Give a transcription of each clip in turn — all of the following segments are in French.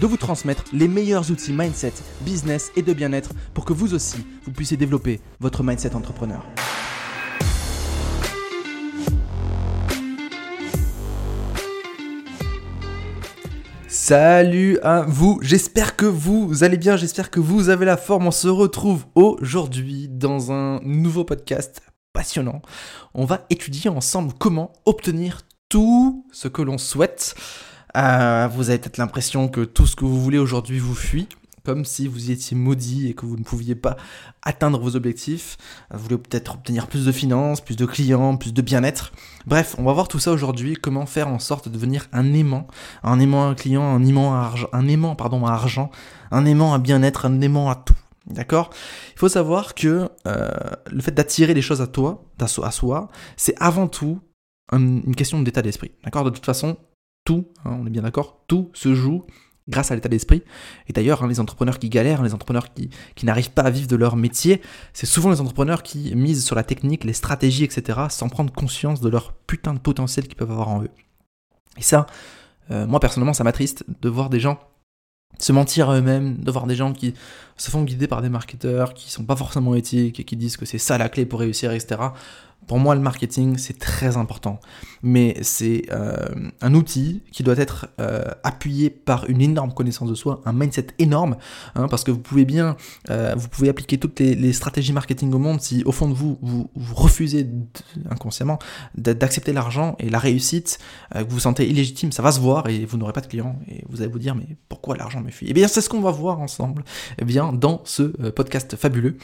de vous transmettre les meilleurs outils mindset, business et de bien-être pour que vous aussi, vous puissiez développer votre mindset entrepreneur. Salut à vous, j'espère que vous allez bien, j'espère que vous avez la forme. On se retrouve aujourd'hui dans un nouveau podcast passionnant. On va étudier ensemble comment obtenir tout ce que l'on souhaite. Euh, vous avez peut-être l'impression que tout ce que vous voulez aujourd'hui vous fuit, comme si vous étiez maudit et que vous ne pouviez pas atteindre vos objectifs. Vous voulez peut-être obtenir plus de finances, plus de clients, plus de bien-être. Bref, on va voir tout ça aujourd'hui, comment faire en sorte de devenir un aimant, un aimant à client, un aimant à argent, un aimant pardon à argent, un aimant à bien-être, un aimant à tout. D'accord? Il faut savoir que euh, le fait d'attirer les choses à toi, à soi, c'est avant tout une question d'état d'esprit. D'accord? De toute façon, tout, hein, on est bien d'accord, tout se joue grâce à l'état d'esprit. Et d'ailleurs, hein, les entrepreneurs qui galèrent, les entrepreneurs qui, n'arrivent pas à vivre de leur métier, c'est souvent les entrepreneurs qui misent sur la technique, les stratégies, etc., sans prendre conscience de leur putain de potentiel qu'ils peuvent avoir en eux. Et ça, euh, moi personnellement, ça m'attriste de voir des gens se mentir à eux-mêmes, de voir des gens qui se font guider par des marketeurs qui sont pas forcément éthiques et qui disent que c'est ça la clé pour réussir, etc. Pour moi, le marketing, c'est très important. Mais c'est euh, un outil qui doit être euh, appuyé par une énorme connaissance de soi, un mindset énorme, hein, parce que vous pouvez bien, euh, vous pouvez appliquer toutes les, stratégies marketing au monde si au fond de vous, vous, refusez inconsciemment d'accepter l'argent et la réussite, que vous vous sentez illégitime, ça va se voir et vous n'aurez pas de clients et vous allez vous dire mais pourquoi l'argent me fuit? Eh bien, c'est ce qu'on va voir ensemble eh bien, dans ce podcast fabuleux.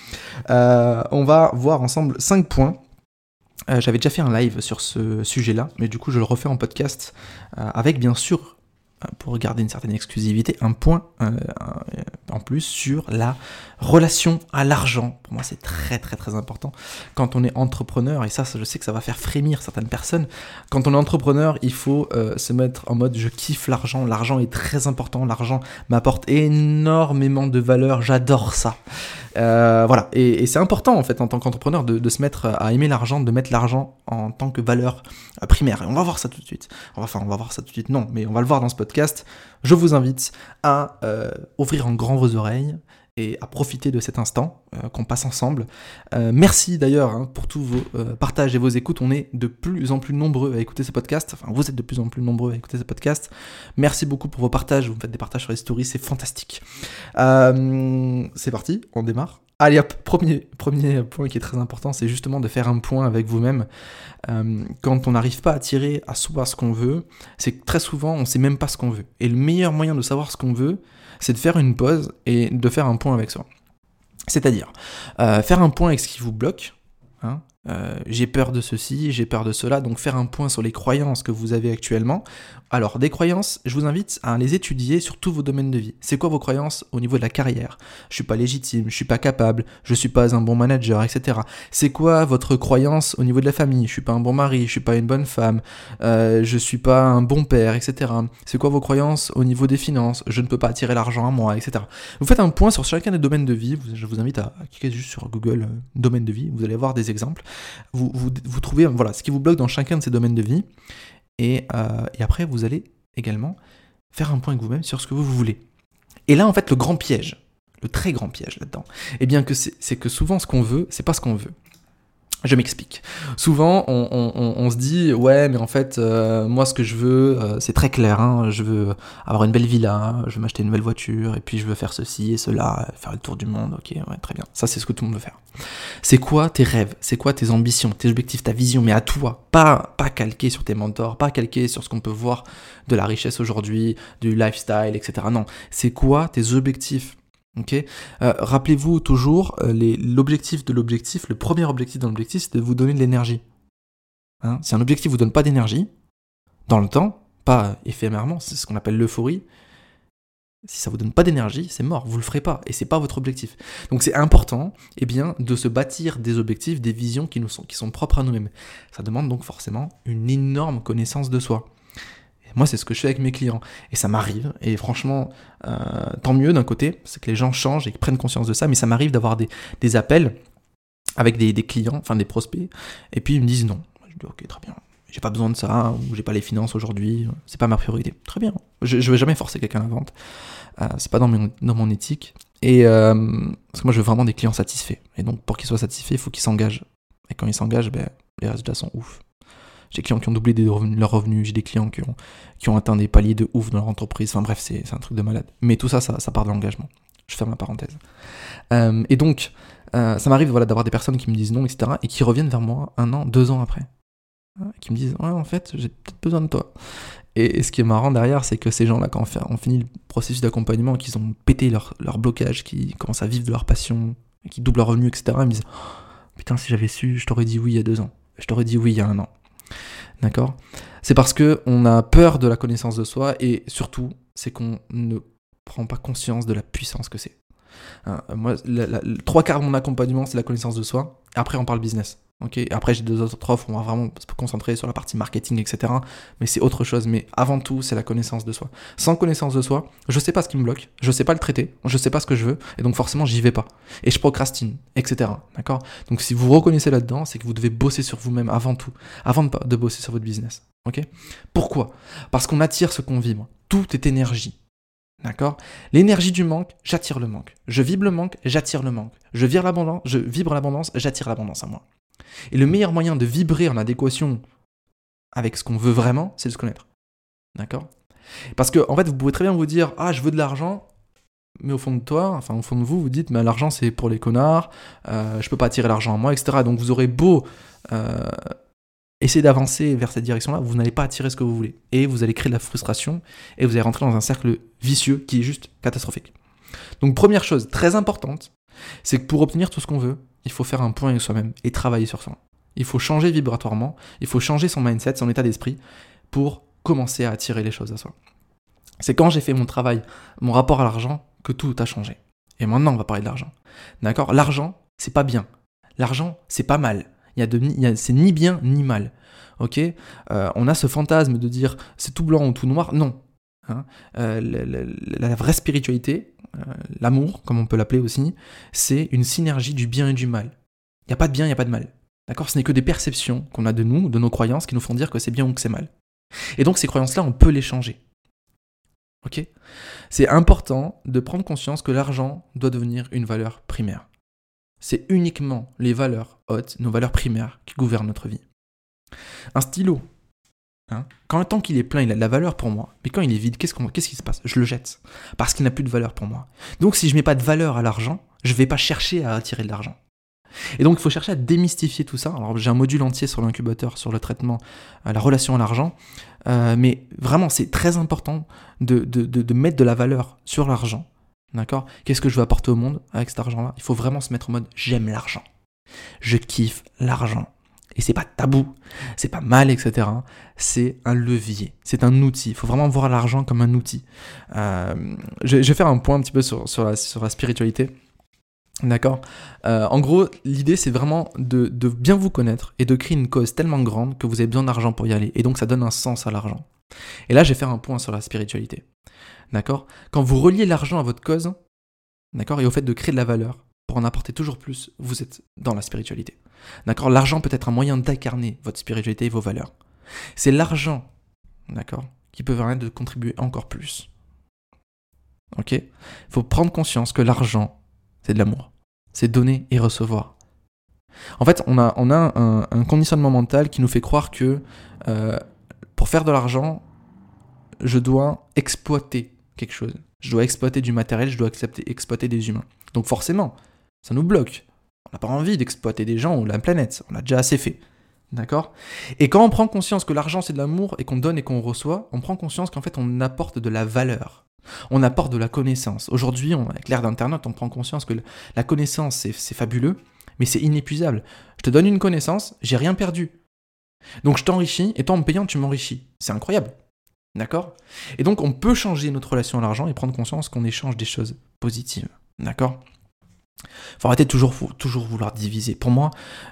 on va voir ensemble 5 points j'avais déjà fait un live sur ce sujet-là, mais du coup je le refais en podcast euh, avec bien sûr pour garder une certaine exclusivité, un point euh, en plus sur la relation à l'argent. Pour moi, c'est très très très important. Quand on est entrepreneur, et ça, je sais que ça va faire frémir certaines personnes, quand on est entrepreneur, il faut euh, se mettre en mode je kiffe l'argent, l'argent est très important, l'argent m'apporte énormément de valeur, j'adore ça. Euh, voilà, et, c'est important en fait en tant qu'entrepreneur de, se mettre à aimer l'argent, de mettre l'argent en tant que valeur primaire. Et on va voir ça tout de suite. Enfin, on va voir ça tout de suite, non, mais on va le voir dans ce podcast. Je vous invite à euh, ouvrir en grand vos oreilles et à profiter de cet instant euh, qu'on passe ensemble. Euh, merci d'ailleurs hein, pour tous vos partages et vos écoutes. On est de plus en plus nombreux à écouter ce podcast. Enfin, vous êtes de plus en plus nombreux à écouter ce podcast. Merci beaucoup pour vos partages. Vous faites des partages sur les stories, c'est fantastique. c'est parti, on démarre. Allez hop, premier, point qui est très important, c'est justement de faire un point avec vous-même. Euh, quand on n'arrive pas à tirer à soi ce qu'on veut, c'est que très souvent on ne sait même pas ce qu'on veut. Et le meilleur moyen de savoir ce qu'on veut, c'est de faire une pause et de faire un point avec soi. C'est-à-dire euh, faire un point avec ce qui vous bloque, hein, euh, j'ai peur de ceci, j'ai peur de cela, donc faire un point sur les croyances que vous avez actuellement. Alors, des croyances, je vous invite à les étudier sur tous vos domaines de vie. C'est quoi vos croyances au niveau de la carrière? Je suis pas légitime, je suis pas capable, je suis pas un bon manager, etc. C'est quoi votre croyance au niveau de la famille? Je suis pas un bon mari, je suis pas une bonne femme, euh, je suis pas un bon père, etc. C'est quoi vos croyances au niveau des finances? Je ne peux pas attirer l'argent à moi, etc. Vous faites un point sur chacun des domaines de vie. Je vous invite à cliquer juste sur Google euh, domaine de vie. Vous allez voir des exemples vous, vous, trouvez voilà, ce qui vous bloque dans chacun de ces domaines de vie. Et, euh, et après, vous allez également faire un point avec vous-même sur ce que vous voulez. Et là, en fait, le grand piège, le très grand piège là-dedans, eh bien que c'est que souvent ce qu'on veut, c'est pas ce qu'on veut. Je m'explique. Souvent, on, se dit, ouais, mais en fait, euh, moi, ce que je veux, euh, c'est très clair. Hein. je veux avoir une belle villa, je veux m'acheter une belle voiture, et puis je veux faire ceci et cela, faire le tour du monde. Ok, ouais, très bien. Ça, c'est ce que tout le monde veut faire. C'est quoi tes rêves? C'est quoi tes ambitions, tes objectifs, ta vision, mais à toi, pas, pas calqué sur tes mentors, pas calqué sur ce qu'on peut voir de la richesse aujourd'hui, du lifestyle, etc. Non, c'est quoi tes objectifs euh, rappelez-vous toujours euh, l'objectif de l'objectif, le premier objectif dans l'objectif, c'est de vous donner de l'énergie. Hein, si un objectif vous donne pas d'énergie, dans le temps, pas éphémèrement, c'est ce qu'on appelle l'euphorie, Si ça vous donne pas d'énergie, c'est mort, vous le ferez pas et c'est pas votre objectif. Donc c'est important, eh de se bâtir des objectifs, des visions qui nous sont qui sont propres à nous-mêmes. Ça demande donc forcément une énorme connaissance de soi. Moi, c'est ce que je fais avec mes clients et ça m'arrive. Et franchement, euh, tant mieux d'un côté, c'est que les gens changent et prennent conscience de ça. Mais ça m'arrive d'avoir des, appels avec des, clients, enfin des prospects, et puis ils me disent non. Je dis ok, très bien j'ai pas besoin de ça, ou j'ai pas les finances aujourd'hui, c'est pas ma priorité. Très bien. Je, je vais jamais forcer quelqu'un à la vente. Euh, c'est pas dans mon, dans mon éthique. Et euh, parce que moi, je veux vraiment des clients satisfaits. Et donc, pour qu'ils soient satisfaits, il faut qu'ils s'engagent. Et quand ils s'engagent, ben, les résultats sont ouf. J'ai des clients qui ont doublé leurs revenus, j'ai des clients qui ont, atteint des paliers de ouf dans leur entreprise. Enfin bref, c'est un truc de malade. Mais tout ça, ça, part de l'engagement. Je ferme la parenthèse. Euh, et donc, euh, ça m'arrive voilà, d'avoir des personnes qui me disent non, etc. et qui reviennent vers moi un an, deux ans après qui me disent ouais en fait j'ai peut-être besoin de toi et, ce qui est marrant derrière c'est que ces gens là quand on, finit le processus d'accompagnement qu'ils ont pété leur, blocage qui commencent à vivre de leur passion qui doublent leur revenu etc ils me disent oh, putain si j'avais su je t'aurais dit oui il y a deux ans je t'aurais dit oui il y a un an d'accord? C'est parce que on a peur de la connaissance de soi et surtout c'est qu'on ne prend pas conscience de la puissance que c'est. Hein, moi trois quarts de mon accompagnement c'est la connaissance de soi. Après on parle business Ok, après j'ai deux autres offres, on va vraiment se concentrer sur la partie marketing, etc. Mais c'est autre chose. Mais avant tout, c'est la connaissance de soi. Sans connaissance de soi, je sais pas ce qui me bloque, je sais pas le traiter, je sais pas ce que je veux, et donc forcément j'y vais pas. Et je procrastine, etc. D'accord? Donc si vous reconnaissez là-dedans, c'est que vous devez bosser sur vous-même avant tout, avant de, de bosser sur votre business. Ok? Pourquoi? Parce qu'on attire ce qu'on vibre. Tout est énergie. D'accord? L'énergie du manque, j'attire le manque. Je vibre le manque, j'attire le manque. Je vibre l'abondance, j'attire l'abondance à moi. Et le meilleur moyen de vibrer en adéquation avec ce qu'on veut vraiment, c'est de se connaître. D'accord? Parce que, en fait, vous pouvez très bien vous dire Ah, je veux de l'argent, mais au fond de toi, enfin, au fond de vous, vous dites Mais l'argent, c'est pour les connards, euh, je peux pas attirer l'argent à moi, etc. Donc, vous aurez beau euh, essayer d'avancer vers cette direction-là, vous n'allez pas attirer ce que vous voulez. Et vous allez créer de la frustration, et vous allez rentrer dans un cercle vicieux qui est juste catastrophique. Donc, première chose très importante, c'est que pour obtenir tout ce qu'on veut, il faut faire un point avec soi-même et travailler sur ça. Il faut changer vibratoirement, il faut changer son mindset, son état d'esprit pour commencer à attirer les choses à soi. C'est quand j'ai fait mon travail, mon rapport à l'argent, que tout a changé. Et maintenant, on va parler de l'argent. D'accord? L'argent, c'est pas bien. L'argent, c'est pas mal. Il y a c'est ni bien ni mal. Ok? Euh, On a ce fantasme de dire c'est tout blanc ou tout noir. Non. Hein euh, la, vraie spiritualité, euh, l'amour, comme on peut l'appeler aussi, c'est une synergie du bien et du mal. Il n'y a pas de bien, il n'y a pas de mal. D'accord? Ce n'est que des perceptions qu'on a de nous, de nos croyances, qui nous font dire que c'est bien ou que c'est mal. Et donc ces croyances-là, on peut les changer. Ok? C'est important de prendre conscience que l'argent doit devenir une valeur primaire. C'est uniquement les valeurs hautes, nos valeurs primaires, qui gouvernent notre vie. Un stylo, Hein quand tant qu'il est plein, il a de la valeur pour moi. Mais quand il est vide, qu'est-ce, qu'est-ce qui se passe? Je le jette. Parce qu'il n'a plus de valeur pour moi. Donc si je mets pas de valeur à l'argent, je vais pas chercher à attirer de l'argent. Et donc il faut chercher à démystifier tout ça. Alors j'ai un module entier sur l'incubateur, sur le traitement, euh, la relation à l'argent. Euh, mais vraiment, c'est très important de, de, de, mettre de la valeur sur l'argent. D'accord? Qu'est-ce que je veux apporter au monde avec cet argent-là? Il faut vraiment se mettre en mode j'aime l'argent. Je kiffe l'argent. Et c'est pas tabou, c'est pas mal, etc. C'est un levier, c'est un outil. Il faut vraiment voir l'argent comme un outil. Euh, je, vais faire un point un petit peu sur, sur, la, spiritualité. D'accord? Euh, En gros, l'idée, c'est vraiment de, de, bien vous connaître et de créer une cause tellement grande que vous avez besoin d'argent pour y aller. Et donc, ça donne un sens à l'argent. Et là, je vais faire un point sur la spiritualité. D'accord? Quand vous reliez l'argent à votre cause, d'accord, et au fait de créer de la valeur, pour en apporter toujours plus, vous êtes dans la spiritualité. D'accord? L'argent peut être un moyen d'incarner votre spiritualité et vos valeurs. C'est l'argent, d'accord, qui peut permettre de contribuer encore plus. Ok? Il faut prendre conscience que l'argent, c'est de l'amour. C'est donner et recevoir. En fait, on a, on a un, conditionnement mental qui nous fait croire que euh, pour faire de l'argent, je dois exploiter quelque chose. Je dois exploiter du matériel, je dois accepter, exploiter des humains. Donc forcément, ça nous bloque. On n'a pas envie d'exploiter des gens ou la planète, on l'a déjà assez fait. D'accord? Et quand on prend conscience que l'argent c'est de l'amour et qu'on donne et qu'on reçoit, on prend conscience qu'en fait on apporte de la valeur. On apporte de la connaissance. Aujourd'hui, avec l'ère d'Internet, on prend conscience que la connaissance c'est fabuleux, mais c'est inépuisable. Je te donne une connaissance, j'ai rien perdu. Donc je t'enrichis et toi en me payant tu m'enrichis. C'est incroyable. D'accord? Et donc, on peut changer notre relation à l'argent et prendre conscience qu'on échange des choses positives. D'accord? Faut arrêter de toujours, vouloir diviser. Pour moi,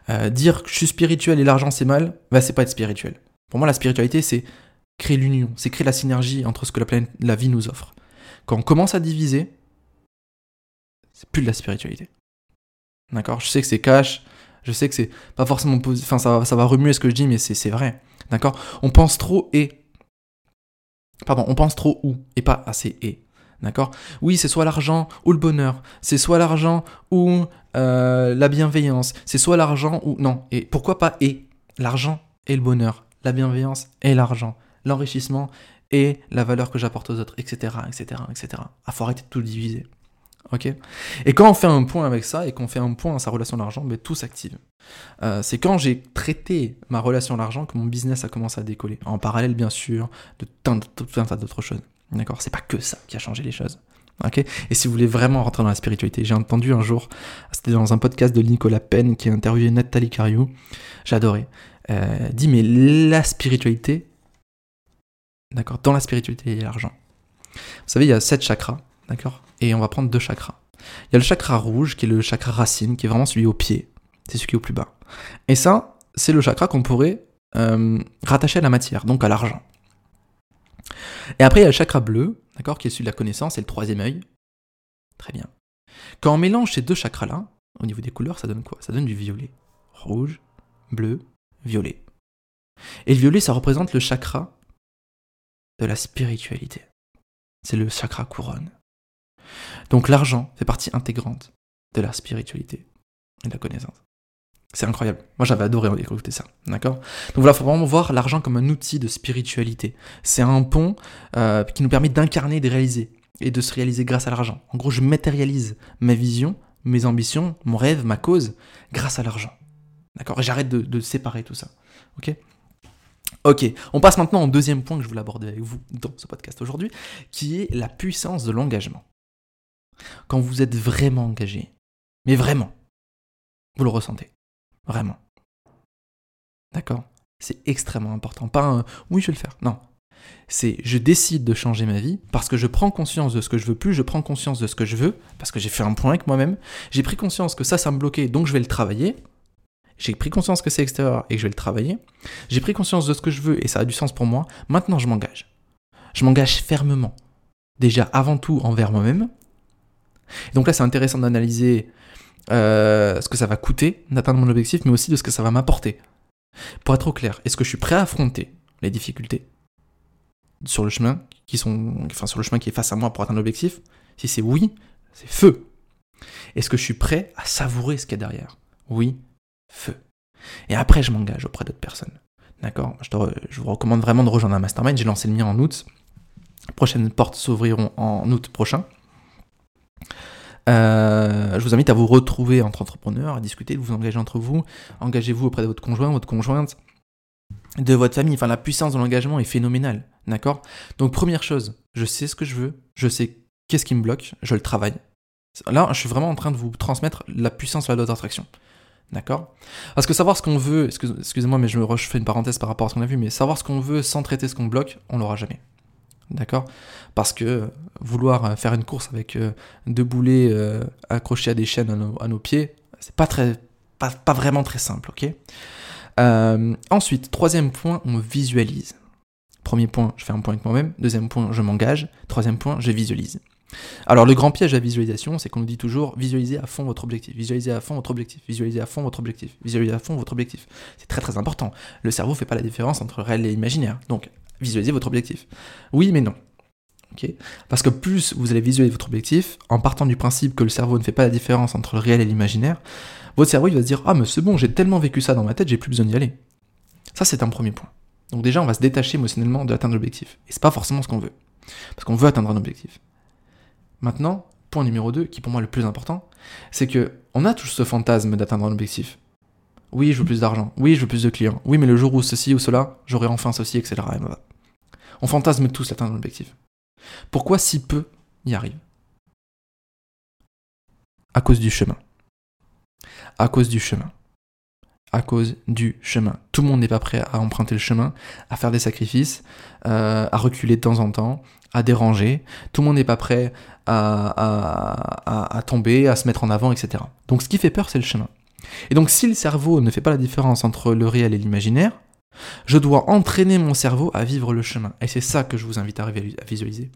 euh, dire que je suis spirituel et l'argent c'est mal, bah, c'est pas être spirituel. Pour moi, la spiritualité, c'est créer l'union, c'est créer la synergie entre ce que la, vie nous offre. Quand on commence à diviser, c'est plus de la spiritualité. D'accord? Je sais que c'est cash, je sais que c'est pas forcément Enfin, ça, ça va remuer ce que je dis, mais c'est vrai. D'accord? On pense trop et. Pardon, on pense trop ou et pas assez et. D'accord? Oui, c'est soit l'argent ou le bonheur. C'est soit l'argent ou euh, la bienveillance. C'est soit l'argent ou. Non. Et pourquoi pas et? L'argent et le bonheur. La bienveillance et l'argent. L'enrichissement et la valeur que j'apporte aux autres, etc. etc. etc. Ah, faut arrêter de tout diviser. Ok? Et quand on fait un point avec ça et qu'on fait un point à sa relation à l'argent, ben, tout s'active. Euh, c'est quand j'ai traité ma relation à l'argent que mon business a commencé à décoller. En parallèle, bien sûr, de tout un tas d'autres choses. D'accord C'est pas que ça qui a changé les choses. Ok et si vous voulez vraiment rentrer dans la spiritualité, j'ai entendu un jour, c'était dans un podcast de Nicolas Penn qui a interviewé Nathalie Cariou, j'adorais, euh, dit mais la spiritualité, d'accord, dans la spiritualité il y a l'argent. Vous savez, il y a sept chakras, d'accord Et on va prendre deux chakras. Il y a le chakra rouge qui est le chakra racine, qui est vraiment celui au pied, c'est celui qui est au plus bas. Et ça, c'est le chakra qu'on pourrait euh, rattacher à la matière, donc à l'argent. Et après, il y a le chakra bleu, d'accord, qui est celui de la connaissance, et le troisième œil. Très bien. Quand on mélange ces deux chakras-là, au niveau des couleurs, ça donne quoi? Ça donne du violet. Rouge, bleu, violet. Et le violet, ça représente le chakra de la spiritualité. C'est le chakra couronne. Donc l'argent fait partie intégrante de la spiritualité et de la connaissance. C'est incroyable. Moi, j'avais adoré écouter ça. D'accord? Donc voilà, il faut vraiment voir l'argent comme un outil de spiritualité. C'est un pont euh, qui nous permet d'incarner, de réaliser et de se réaliser grâce à l'argent. En gros, je matérialise ma vision, mes ambitions, mon rêve, ma cause grâce à l'argent. D'accord? J'arrête de, séparer tout ça. Ok? Ok, on passe maintenant au deuxième point que je voulais aborder avec vous dans ce podcast aujourd'hui, qui est la puissance de l'engagement. Quand vous êtes vraiment engagé, mais vraiment, vous le ressentez. Vraiment. D'accord C'est extrêmement important. Pas un oui, je vais le faire. Non. C'est je décide de changer ma vie parce que je prends conscience de ce que je veux plus, je prends conscience de ce que je veux, parce que j'ai fait un point avec moi-même. J'ai pris conscience que ça, ça me bloquait, donc je vais le travailler. J'ai pris conscience que c'est extérieur et que je vais le travailler. J'ai pris conscience de ce que je veux et ça a du sens pour moi. Maintenant, je m'engage. Je m'engage fermement. Déjà, avant tout, envers moi-même. Donc là, c'est intéressant d'analyser euh, ce que ça va coûter d'atteindre mon objectif, mais aussi de ce que ça va m'apporter. Pour être au clair, est-ce que je suis prêt à affronter les difficultés sur le chemin qui sont, enfin sur le chemin qui est face à moi pour atteindre l'objectif? Si c'est oui, c'est feu. Est-ce que je suis prêt à savourer ce qu'il y a derrière? Oui, feu. Et après, je m'engage auprès d'autres personnes. D'accord? Je, je, vous recommande vraiment de rejoindre un mastermind. J'ai lancé le mien en août. prochaines portes s'ouvriront en août prochain. Euh, je vous invite à vous retrouver entre entrepreneurs, à discuter, de vous engager entre vous. Engagez-vous auprès de votre conjoint, votre conjointe, de votre famille. Enfin, la puissance de l'engagement est phénoménale. D'accord? Donc, première chose, je sais ce que je veux, je sais qu'est-ce qui me bloque, je le travaille. Là, je suis vraiment en train de vous transmettre la puissance de la loi d'attraction. D'accord? Parce que savoir ce qu'on veut, excusez-moi, mais je, je fais une parenthèse par rapport à ce qu'on a vu, mais savoir ce qu'on veut sans traiter ce qu'on bloque, on l'aura jamais. D'accord? Parce que vouloir faire une course avec euh, deux boulets euh, accrochés à des chaînes à nos, pieds, c'est pas, pas, vraiment très simple, ok? Euh, Ensuite, troisième point, on visualise. Premier point, je fais un point avec moi-même. Deuxième point, je m'engage. Troisième point, je visualise. Alors le grand piège à la visualisation, c'est qu'on nous dit toujours visualisez à fond votre objectif, visualisez à fond votre objectif, visualisez à fond votre objectif, visualisez à fond votre objectif. C'est très très important. Le cerveau fait pas la différence entre réel et imaginaire. Donc visualisez votre objectif. Oui, mais non. Parce que plus vous allez visualiser votre objectif, en partant du principe que le cerveau ne fait pas la différence entre le réel et l'imaginaire, votre cerveau va se dire Ah, mais c'est bon, j'ai tellement vécu ça dans ma tête, j'ai plus besoin d'y aller. Ça, c'est un premier point. Donc, déjà, on va se détacher émotionnellement de l'atteinte l'objectif. Et c'est pas forcément ce qu'on veut. Parce qu'on veut atteindre un objectif. Maintenant, point numéro 2, qui pour moi le plus important, c'est que on a tous ce fantasme d'atteindre un objectif. Oui, je veux plus d'argent. Oui, je veux plus de clients. Oui, mais le jour où ceci ou cela, j'aurai enfin ceci, etc. On fantasme tous atteindre l'objectif. Pourquoi si peu y arrivent À cause du chemin. À cause du chemin. à cause du chemin. Tout le monde n'est pas prêt à emprunter le chemin, à faire des sacrifices, euh, à reculer de temps en temps, à déranger. Tout le monde n'est pas prêt à, tomber, à se mettre en avant, etc. Donc ce qui fait peur, c'est le chemin. Et donc si le cerveau ne fait pas la différence entre le réel et l'imaginaire, je dois entraîner mon cerveau à vivre le chemin. Et c'est ça que je vous invite à visualiser.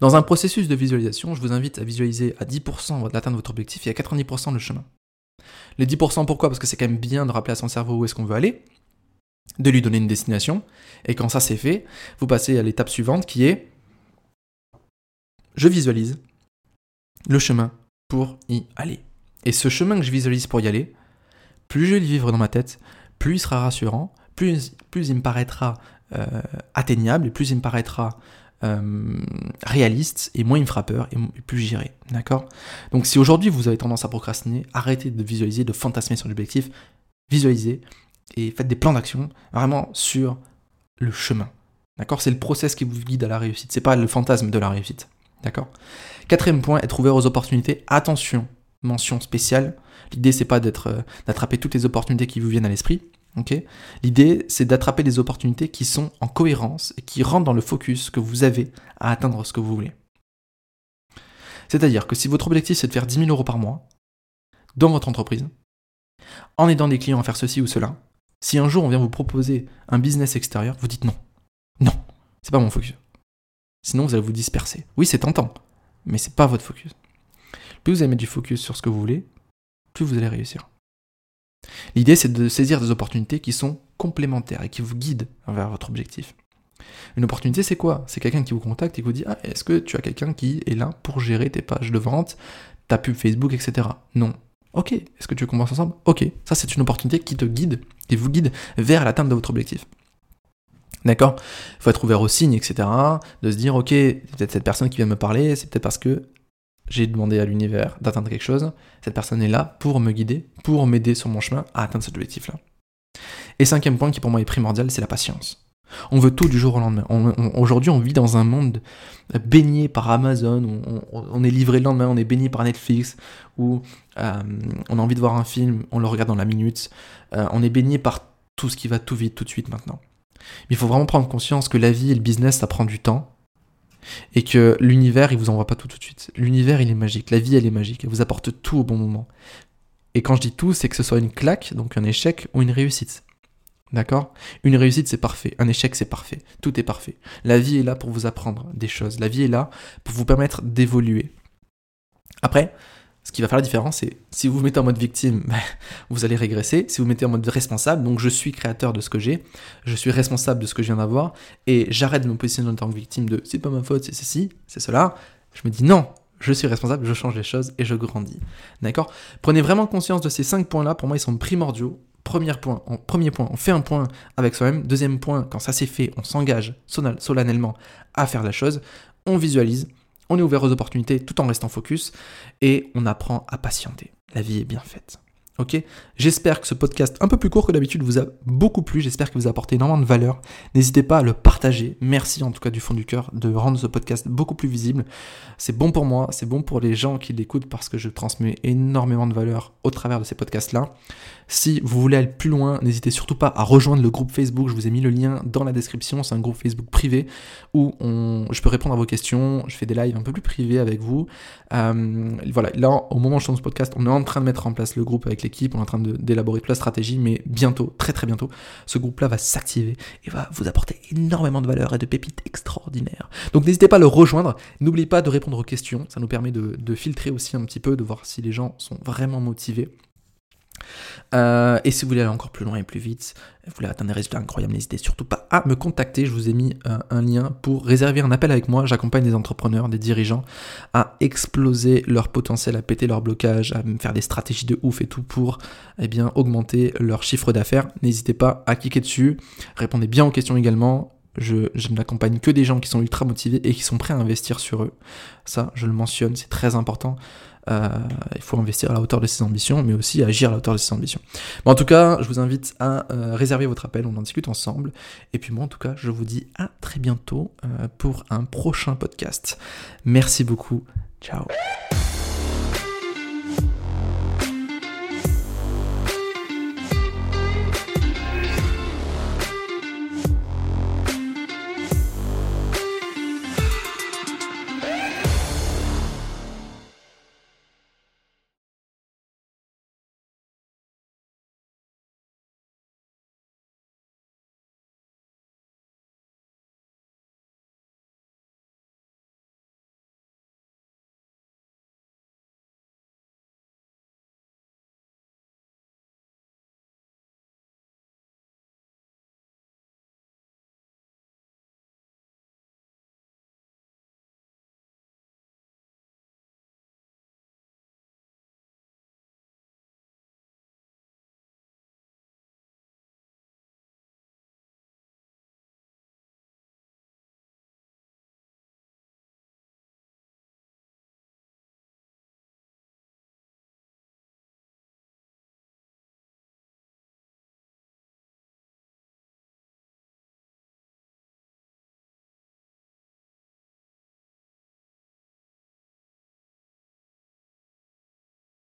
Dans un processus de visualisation, je vous invite à visualiser à 10% l'atteinte de votre objectif et à 90% le chemin. Les 10% pourquoi? Parce que c'est quand même bien de rappeler à son cerveau où est-ce qu'on veut aller, de lui donner une destination, et quand ça c'est fait, vous passez à l'étape suivante qui est je visualise le chemin pour y aller. Et ce chemin que je visualise pour y aller, plus je vais le vivre dans ma tête, plus il sera rassurant, plus, il me paraîtra euh, atteignable, et plus il me paraîtra euh, réaliste, et moins il me fera peur, et plus j'irai. D'accord? Donc si aujourd'hui vous avez tendance à procrastiner, arrêtez de visualiser, de fantasmer sur l'objectif, visualisez, et faites des plans d'action vraiment sur le chemin. D'accord? C'est le process qui vous guide à la réussite, c'est pas le fantasme de la réussite. D'accord? Quatrième point, être ouvert aux opportunités. Attention, mention spéciale. L'idée, c'est pas d'être, euh, d'attraper toutes les opportunités qui vous viennent à l'esprit. L'idée, c'est d'attraper des opportunités qui sont en cohérence et qui rentrent dans le focus que vous avez à atteindre ce que vous voulez. C'est-à-dire que si votre objectif, c'est de faire 10 000 euros par mois dans votre entreprise, en aidant des clients à faire ceci ou cela, si un jour on vient vous proposer un business extérieur, vous dites non. Non, c'est pas mon focus. Sinon, vous allez vous disperser. Oui, c'est tentant, mais c'est pas votre focus. Plus vous allez mettre du focus sur ce que vous voulez, plus vous allez réussir. L'idée, c'est de saisir des opportunités qui sont complémentaires et qui vous guident vers votre objectif. Une opportunité, c'est quoi? C'est quelqu'un qui vous contacte et qui vous dit Ah, est-ce que tu as quelqu'un qui est là pour gérer tes pages de vente, ta pub Facebook, etc. Non. Ok. Est-ce que tu veux ensemble? Ok. Ça, c'est une opportunité qui te guide, qui vous guide vers l'atteinte de votre objectif. D'accord? Il faut être ouvert aux signes, etc. De se dire, ok, peut-être cette personne qui vient me parler, c'est peut-être parce que j'ai demandé à l'univers d'atteindre quelque chose. Cette personne est là pour me guider, pour m'aider sur mon chemin à atteindre cet objectif-là. Et cinquième point qui pour moi est primordial, c'est la patience. On veut tout du jour au lendemain. Aujourd'hui, on vit dans un monde baigné par Amazon, on, est livré le lendemain, on est baigné par Netflix, où euh, on a envie de voir un film, on le regarde dans la minute, euh, on est baigné par tout ce qui va tout vite, tout de suite maintenant. Mais il faut vraiment prendre conscience que la vie et le business, ça prend du temps. Et que l'univers, il vous envoie pas tout tout de suite. L'univers, il est magique. La vie, elle est magique. Elle vous apporte tout au bon moment. Et quand je dis tout, c'est que ce soit une claque, donc un échec ou une réussite. D'accord? Une réussite, c'est parfait. Un échec, c'est parfait. Tout est parfait. La vie est là pour vous apprendre des choses. La vie est là pour vous permettre d'évoluer. Après, ce qui va faire la différence, c'est si vous vous mettez en mode victime, vous allez régresser. Si vous vous mettez en mode responsable, donc je suis créateur de ce que j'ai, je suis responsable de ce que je viens d'avoir, et j'arrête de me positionner en tant que victime de c'est pas ma faute, c'est ceci, c'est cela. Je me dis non, je suis responsable, je change les choses et je grandis. D'accord? Prenez vraiment conscience de ces cinq points-là. Pour moi, ils sont primordiaux. Premier point, premier point, on fait un point avec soi-même. Deuxième point, quand ça c'est fait, on s'engage solennellement à faire la chose. On visualise on est ouvert aux opportunités tout en restant focus et on apprend à patienter. La vie est bien faite. Ok? J'espère que ce podcast, un peu plus court que d'habitude, vous a beaucoup plu. J'espère qu'il vous a apporté énormément de valeur. N'hésitez pas à le partager. Merci en tout cas du fond du cœur de rendre ce podcast beaucoup plus visible. C'est bon pour moi, c'est bon pour les gens qui l'écoutent parce que je transmets énormément de valeur au travers de ces podcasts-là. Si vous voulez aller plus loin, n'hésitez surtout pas à rejoindre le groupe Facebook. Je vous ai mis le lien dans la description. C'est un groupe Facebook privé où je peux répondre à vos questions. Je fais des lives un peu plus privés avec vous. Euh, voilà, là, au moment où je tourne ce podcast, on est en train de mettre en place le groupe avec On est en train d'élaborer toute la stratégie, mais bientôt, très très bientôt, ce groupe-là va s'activer et va vous apporter énormément de valeur et de pépites extraordinaires. Donc n'hésitez pas à le rejoindre. N'oubliez pas de répondre aux questions. Ça nous permet de filtrer aussi un petit peu, de voir si les gens sont vraiment motivés. Euh, et si vous voulez aller encore plus loin et plus vite, vous voulez atteindre des résultats incroyables, n'hésitez surtout pas à me contacter. Je vous ai mis euh, un lien pour réserver un appel avec moi. J'accompagne des entrepreneurs, des dirigeants à exploser leur potentiel, à péter leur blocage, à faire des stratégies de ouf et tout pour eh bien, augmenter leur chiffre d'affaires. N'hésitez pas à cliquer dessus. Répondez bien aux questions également. Je, je n'accompagne que des gens qui sont ultra motivés et qui sont prêts à investir sur eux. Ça, je le mentionne, c'est très important. Euh, il faut investir à la hauteur de ses ambitions, mais aussi agir à la hauteur de ses ambitions. en tout cas, je vous invite à euh, réserver votre appel, on en discute ensemble. Et puis moi, en tout cas, je vous dis à très bientôt euh, pour un prochain podcast. Merci beaucoup. Ciao.